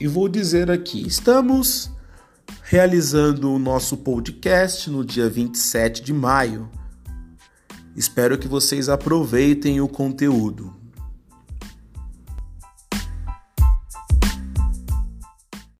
e vou dizer aqui: estamos realizando o nosso podcast no dia 27 de maio. Espero que vocês aproveitem o conteúdo.